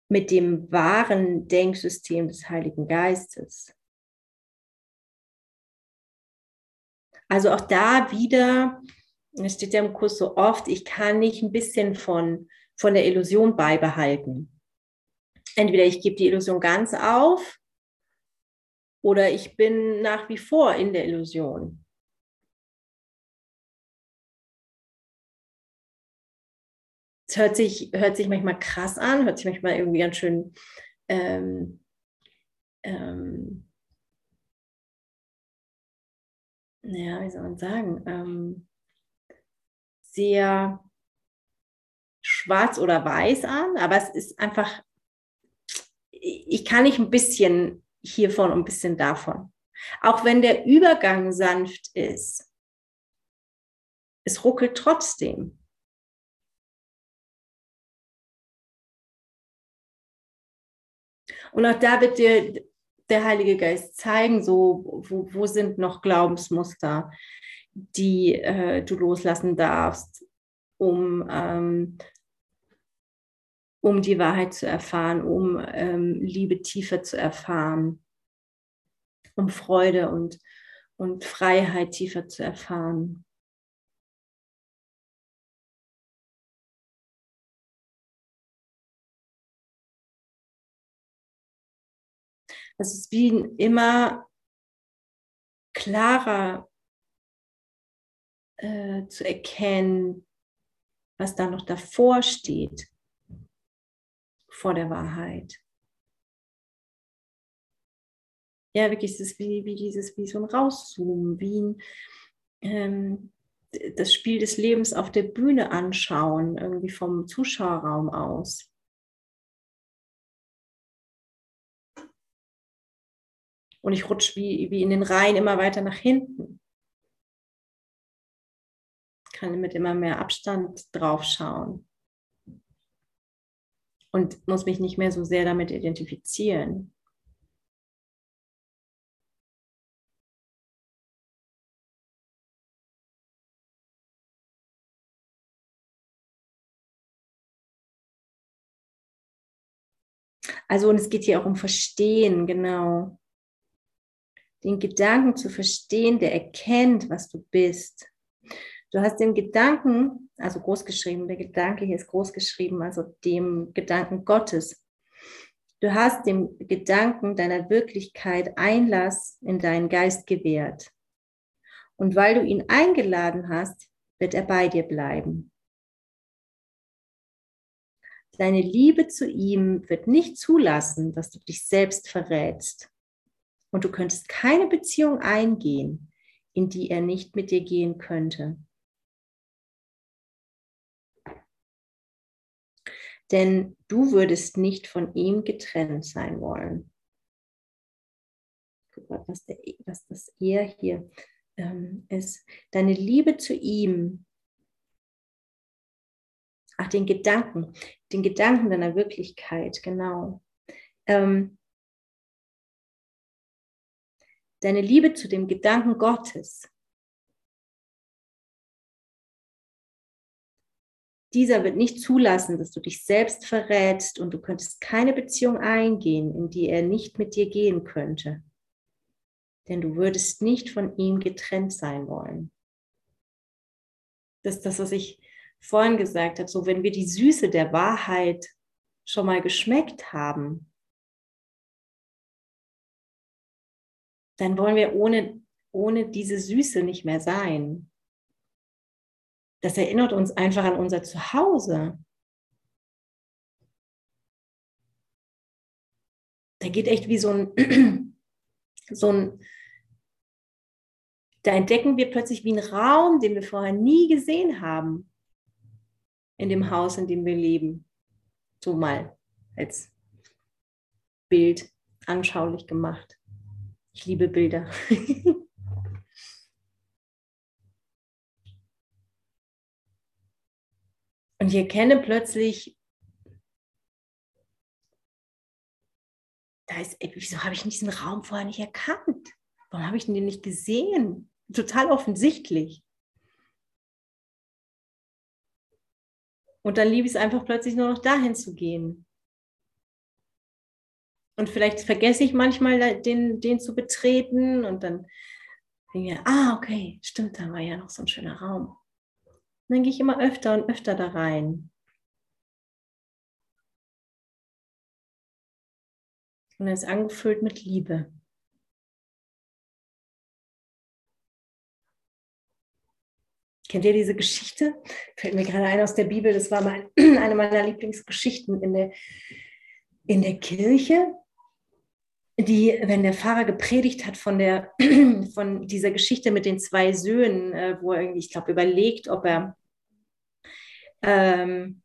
mit dem wahren Denksystem des Heiligen Geistes. Also auch da wieder, es steht ja im Kurs so oft, ich kann nicht ein bisschen von, von der Illusion beibehalten. Entweder ich gebe die Illusion ganz auf oder ich bin nach wie vor in der Illusion. es hört sich, hört sich manchmal krass an, hört sich manchmal irgendwie ganz schön ähm, ähm, ja, wie soll man sagen, ähm, sehr schwarz oder weiß an, aber es ist einfach, ich kann nicht ein bisschen hiervon und ein bisschen davon. Auch wenn der Übergang sanft ist, es ruckelt trotzdem. Und auch da wird dir der Heilige Geist zeigen, so wo, wo sind noch Glaubensmuster, die äh, du loslassen darfst, um, ähm, um die Wahrheit zu erfahren, um ähm, Liebe tiefer zu erfahren, um Freude und, und Freiheit tiefer zu erfahren. Es ist wie immer klarer äh, zu erkennen, was da noch davor steht, vor der Wahrheit. Ja, wirklich, es ist wie, wie dieses, wie so ein Rauszoomen, wie ein, ähm, das Spiel des Lebens auf der Bühne anschauen, irgendwie vom Zuschauerraum aus. Und ich rutsche wie, wie in den Reihen immer weiter nach hinten. Kann mit immer mehr Abstand drauf schauen. Und muss mich nicht mehr so sehr damit identifizieren. Also, und es geht hier auch um Verstehen, genau. Den Gedanken zu verstehen, der erkennt, was du bist. Du hast den Gedanken, also großgeschrieben, der Gedanke hier ist großgeschrieben, also dem Gedanken Gottes. Du hast dem Gedanken deiner Wirklichkeit Einlass in deinen Geist gewährt. Und weil du ihn eingeladen hast, wird er bei dir bleiben. Deine Liebe zu ihm wird nicht zulassen, dass du dich selbst verrätst. Und du könntest keine Beziehung eingehen, in die er nicht mit dir gehen könnte. Denn du würdest nicht von ihm getrennt sein wollen. Guck mal, was, der, was das er hier ähm, ist. Deine Liebe zu ihm ach, den Gedanken, den Gedanken deiner Wirklichkeit, genau. Ähm, deine Liebe zu dem Gedanken Gottes. Dieser wird nicht zulassen, dass du dich selbst verrätst und du könntest keine Beziehung eingehen, in die er nicht mit dir gehen könnte. Denn du würdest nicht von ihm getrennt sein wollen. Das ist das, was ich vorhin gesagt habe, so wenn wir die Süße der Wahrheit schon mal geschmeckt haben, dann wollen wir ohne, ohne diese Süße nicht mehr sein. Das erinnert uns einfach an unser Zuhause. Da geht echt wie so ein, <clears throat> so ein, da entdecken wir plötzlich wie einen Raum, den wir vorher nie gesehen haben in dem Haus, in dem wir leben. So mal als Bild anschaulich gemacht. Ich liebe Bilder. <laughs> Und ich erkenne plötzlich, da ist, wieso habe ich diesen Raum vorher nicht erkannt? Warum habe ich den nicht gesehen? Total offensichtlich. Und dann liebe ich es einfach plötzlich nur noch dahin zu gehen. Und vielleicht vergesse ich manchmal den, den zu betreten und dann denke ich, ah, okay, stimmt, da war ja noch so ein schöner Raum. Dann gehe ich immer öfter und öfter da rein. Und er ist angefüllt mit Liebe. Kennt ihr diese Geschichte? Fällt mir gerade ein aus der Bibel. Das war mein, <clears throat> eine meiner Lieblingsgeschichten in der, in der Kirche, die, wenn der Pfarrer gepredigt hat von, der, <clears throat> von dieser Geschichte mit den zwei Söhnen, äh, wo er irgendwie, ich glaube, überlegt, ob er ähm,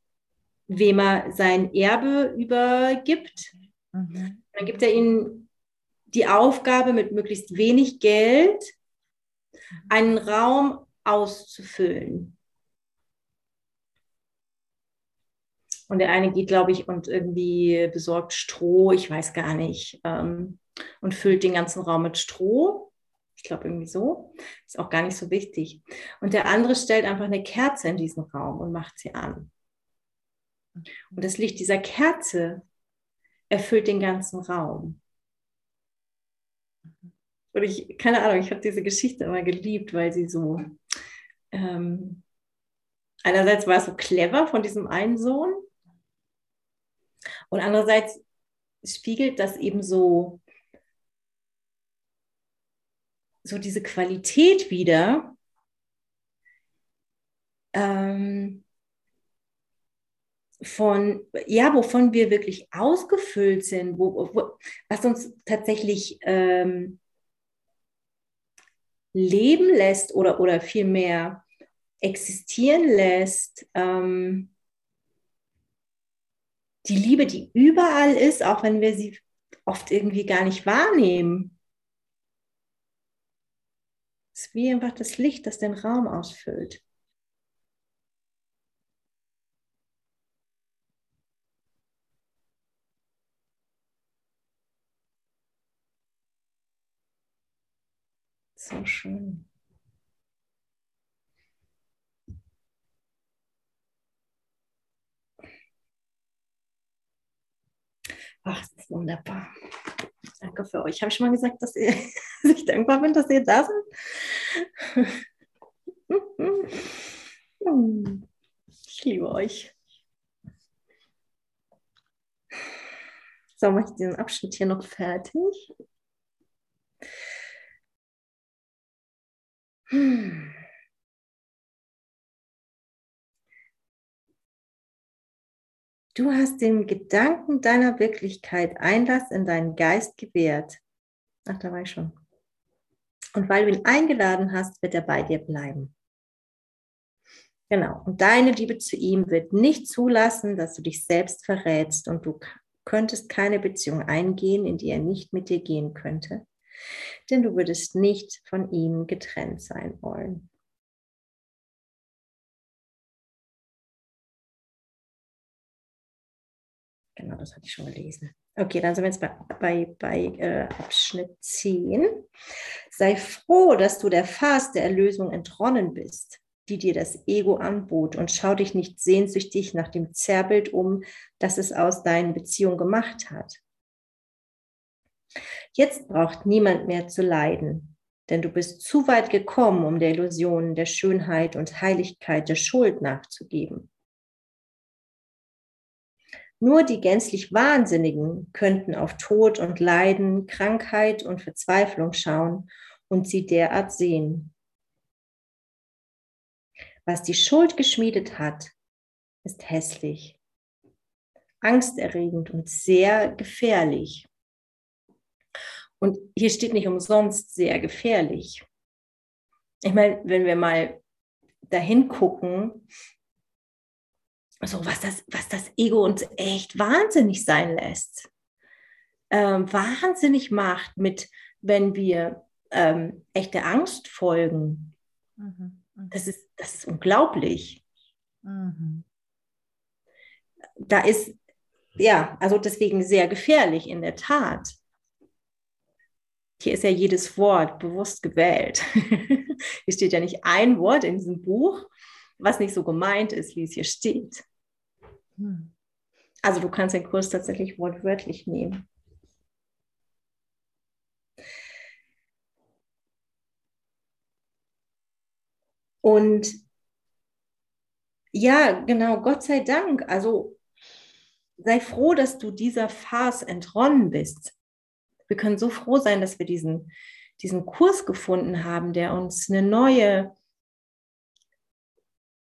wem er sein Erbe übergibt. Mhm. Dann gibt er ihnen die Aufgabe, mit möglichst wenig Geld einen Raum auszufüllen. Und der eine geht, glaube ich, und irgendwie besorgt Stroh, ich weiß gar nicht, ähm, und füllt den ganzen Raum mit Stroh. Ich glaube irgendwie so. Ist auch gar nicht so wichtig. Und der andere stellt einfach eine Kerze in diesen Raum und macht sie an. Und das Licht dieser Kerze erfüllt den ganzen Raum. Und ich, keine Ahnung, ich habe diese Geschichte immer geliebt, weil sie so, ähm, einerseits war es so clever von diesem einen Sohn und andererseits spiegelt das eben so, so diese Qualität wieder, ähm, von, ja, wovon wir wirklich ausgefüllt sind, wo, wo was uns tatsächlich ähm, leben lässt oder, oder vielmehr existieren lässt. Ähm, die Liebe, die überall ist, auch wenn wir sie oft irgendwie gar nicht wahrnehmen. Es ist wie einfach das Licht, das den Raum ausfüllt. So schön. Ach, das ist wunderbar. Danke für euch. Habe ich schon mal gesagt, dass, ihr, <laughs> dass ich dankbar bin, dass ihr da seid? <laughs> Ich liebe euch. So, mache ich diesen Abschnitt hier noch fertig. Hm. Du hast dem Gedanken deiner Wirklichkeit Einlass in deinen Geist gewährt. Ach, da war ich schon. Und weil du ihn eingeladen hast, wird er bei dir bleiben. Genau. Und deine Liebe zu ihm wird nicht zulassen, dass du dich selbst verrätst und du könntest keine Beziehung eingehen, in die er nicht mit dir gehen könnte. Denn du würdest nicht von ihm getrennt sein wollen. Genau, das hatte ich schon gelesen. Okay, dann sind wir jetzt bei, bei, bei äh, Abschnitt 10. Sei froh, dass du der Farce der Erlösung entronnen bist, die dir das Ego anbot, und schau dich nicht sehnsüchtig nach dem Zerrbild um, das es aus deinen Beziehungen gemacht hat. Jetzt braucht niemand mehr zu leiden, denn du bist zu weit gekommen, um der Illusion der Schönheit und Heiligkeit der Schuld nachzugeben. Nur die gänzlich Wahnsinnigen könnten auf Tod und Leiden, Krankheit und Verzweiflung schauen und sie derart sehen. Was die Schuld geschmiedet hat, ist hässlich, angsterregend und sehr gefährlich. Und hier steht nicht umsonst sehr gefährlich. Ich meine, wenn wir mal dahin gucken, so was das, was das Ego uns echt wahnsinnig sein lässt. Ähm, wahnsinnig macht mit, wenn wir ähm, echte Angst folgen. Mhm. Mhm. Das, ist, das ist unglaublich. Mhm. Da ist, ja, also deswegen sehr gefährlich in der Tat. Hier ist ja jedes Wort bewusst gewählt. <laughs> Hier steht ja nicht ein Wort in diesem Buch, was nicht so gemeint ist, wie es hier steht. Hm. Also du kannst den Kurs tatsächlich wortwörtlich nehmen. Und ja, genau, Gott sei Dank. Also sei froh, dass du dieser Farce entronnen bist. Wir können so froh sein, dass wir diesen, diesen Kurs gefunden haben, der uns eine neue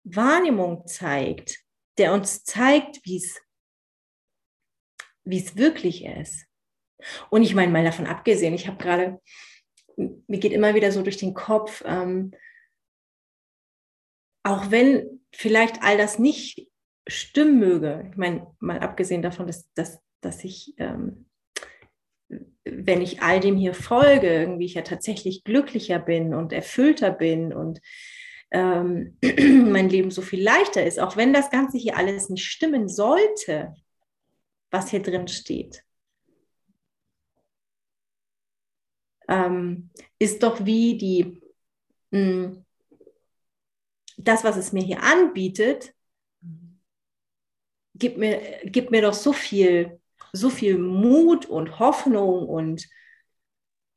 Wahrnehmung zeigt, der uns zeigt, wie es wie es wirklich ist. Und ich meine mal davon abgesehen, ich habe gerade, mir geht immer wieder so durch den Kopf, ähm, auch wenn vielleicht all das nicht stimmen möge, ich meine mal abgesehen davon, dass, dass, dass ich, ähm, wenn ich all dem hier folge, irgendwie ich ja tatsächlich glücklicher bin und erfüllter bin und ähm, <clears throat> mein Leben so viel leichter ist, auch wenn das Ganze hier alles nicht stimmen sollte, was hier drin steht. Ähm, ist doch wie die, mh, hm, das, was es mir hier anbietet, gibt mir, gibt mir doch so viel, so viel Mut und Hoffnung und,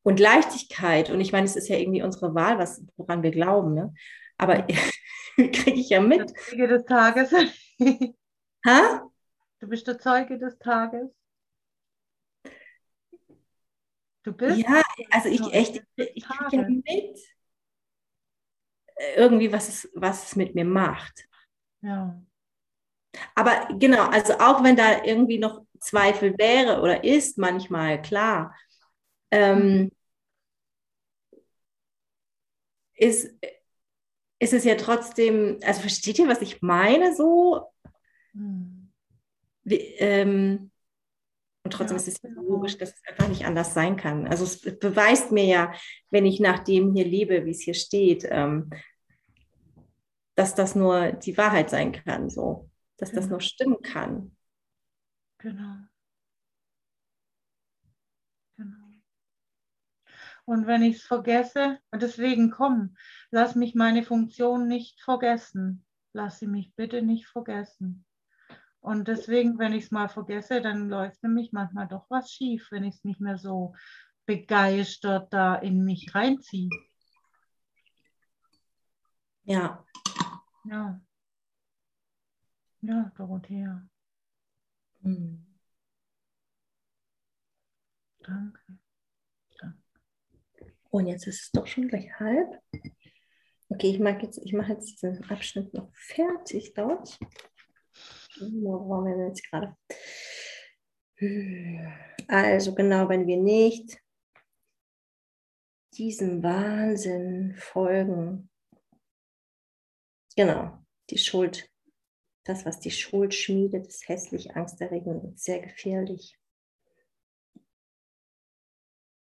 und Leichtigkeit. Und ich meine, es ist ja irgendwie unsere Wahl, was, woran wir glauben. Ne? Aber <laughs> kriege ich ja mit. Der Zeuge des Tages. <laughs> ha? Du bist der Zeuge des Tages. Du bist? Ja, also ich echt, ich kriege ja mit irgendwie, was es, was es mit mir macht. Ja. Aber genau, also auch wenn da irgendwie noch Zweifel wäre oder ist manchmal, klar, ähm, ist, ist es ja trotzdem, also versteht ihr, was ich meine so? Hm. Wie, ähm, und trotzdem Ja, ist es ja logisch, dass es einfach nicht anders sein kann. Also es beweist mir ja, wenn ich nach dem hier lebe, wie es hier steht, ähm, dass das nur die Wahrheit sein kann, so, dass das Genau. nur stimmen kann. Genau. Genau. Und wenn ich es vergesse, und deswegen komm, lass mich meine Funktion nicht vergessen. Lass sie mich bitte nicht vergessen. Und deswegen, wenn ich es mal vergesse, dann läuft nämlich manchmal doch was schief, wenn ich es nicht mehr so begeistert da in mich reinziehe. Ja, Ja. Ja, Dorothea, Hm. danke. Und jetzt ist es doch schon gleich halb. Okay, ich mache jetzt, ich mache jetzt diesen Abschnitt noch fertig dort. Wo waren wir denn jetzt gerade? Also genau, wenn wir nicht diesem Wahnsinn folgen, genau, die Schuld, das, was die Schuld schmiedet, ist hässlich, angsterregend und sehr gefährlich.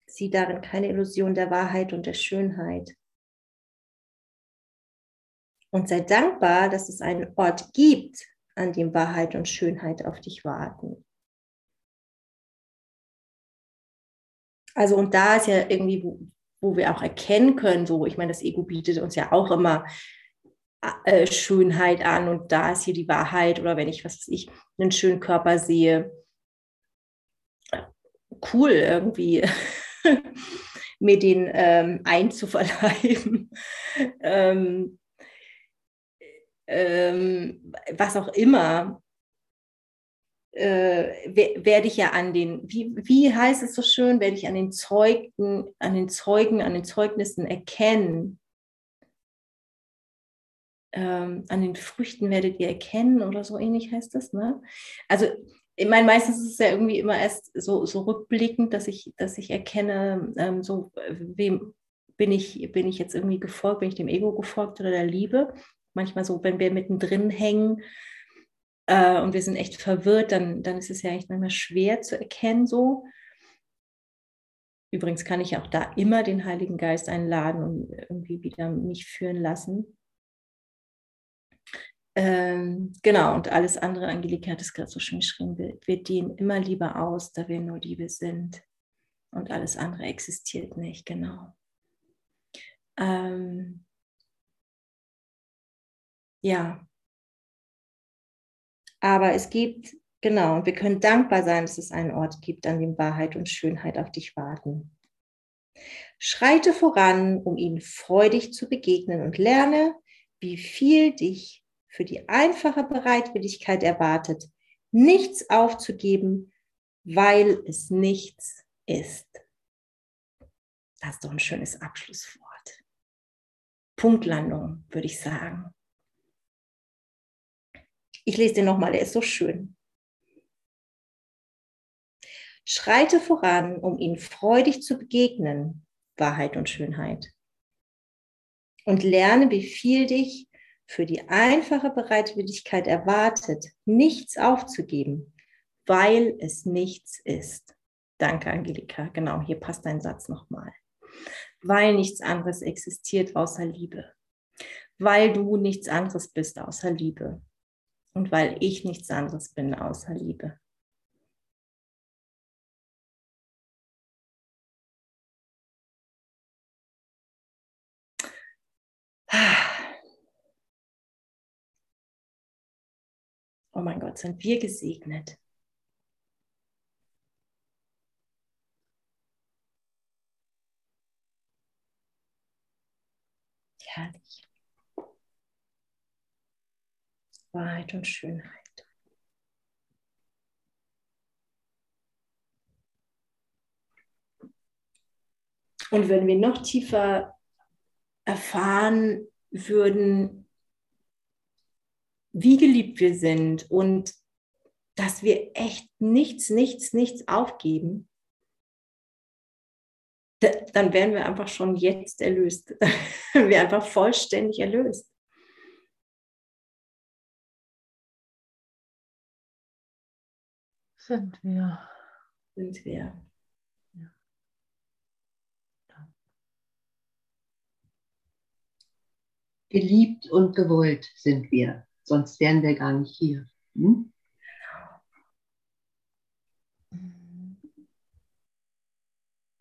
Sieh darin keine Illusion der Wahrheit und der Schönheit. Und sei dankbar, dass es einen Ort gibt, an dem Wahrheit und Schönheit auf dich warten. Also und da ist ja irgendwie, wo, wo wir auch erkennen können, so, ich meine, das Ego bietet uns ja auch immer äh, Schönheit an und da ist hier die Wahrheit oder wenn ich, was weiß ich, einen schönen Körper sehe, cool irgendwie <laughs> mir den ähm, einzuverleiben. <laughs> ähm, ähm, was auch immer, äh, wer- werde ich ja an den, wie, wie heißt es so schön, werde ich an den Zeugen, an den Zeugen, an den Zeugnissen erkennen. Ähm, an den Früchten werdet ihr erkennen oder so ähnlich heißt das, ne? Also ich meine, meistens ist es ja irgendwie immer erst so, so rückblickend, dass ich, dass ich erkenne, ähm, so äh, wem bin ich, bin ich jetzt irgendwie gefolgt, bin ich dem Ego gefolgt oder der Liebe. Manchmal so, wenn wir mittendrin hängen äh, und wir sind echt verwirrt, dann, dann ist es ja echt manchmal schwer zu erkennen so. Übrigens kann ich auch da immer den Heiligen Geist einladen und irgendwie wieder mich führen lassen. Ähm, genau, und alles andere, Angelika hat es gerade so schön geschrieben, wir, wir dienen immer lieber aus, da wir nur Liebe sind. Und alles andere existiert nicht, genau. Ähm, ja. Aber es gibt, genau, und wir können dankbar sein, dass es einen Ort gibt, an dem Wahrheit und Schönheit auf dich warten. Schreite voran, um ihnen freudig zu begegnen und lerne, wie viel dich für die einfache Bereitwilligkeit erwartet, nichts aufzugeben, weil es nichts ist. Das ist doch ein schönes Abschlusswort. Punktlandung, würde ich sagen. Ich lese den nochmal, der ist so schön. Schreite voran, um ihnen freudig zu begegnen, Wahrheit und Schönheit. Und lerne, wie viel dich für die einfache Bereitwilligkeit erwartet, nichts aufzugeben, weil es nichts ist. Danke, Angelika. Genau, hier passt dein Satz nochmal. Weil nichts anderes existiert außer Liebe. Weil du nichts anderes bist außer Liebe. Und weil ich nichts anderes bin außer Liebe. Oh mein Gott, sind wir gesegnet. Herrlich. Wahrheit und Schönheit. Und wenn wir noch tiefer erfahren würden, wie geliebt wir sind und dass wir echt nichts, nichts, nichts aufgeben, dann wären wir einfach schon jetzt erlöst. <laughs> wir einfach vollständig erlöst. Sind wir. Sind wir. Geliebt und gewollt sind wir, sonst wären wir gar nicht hier. Hm?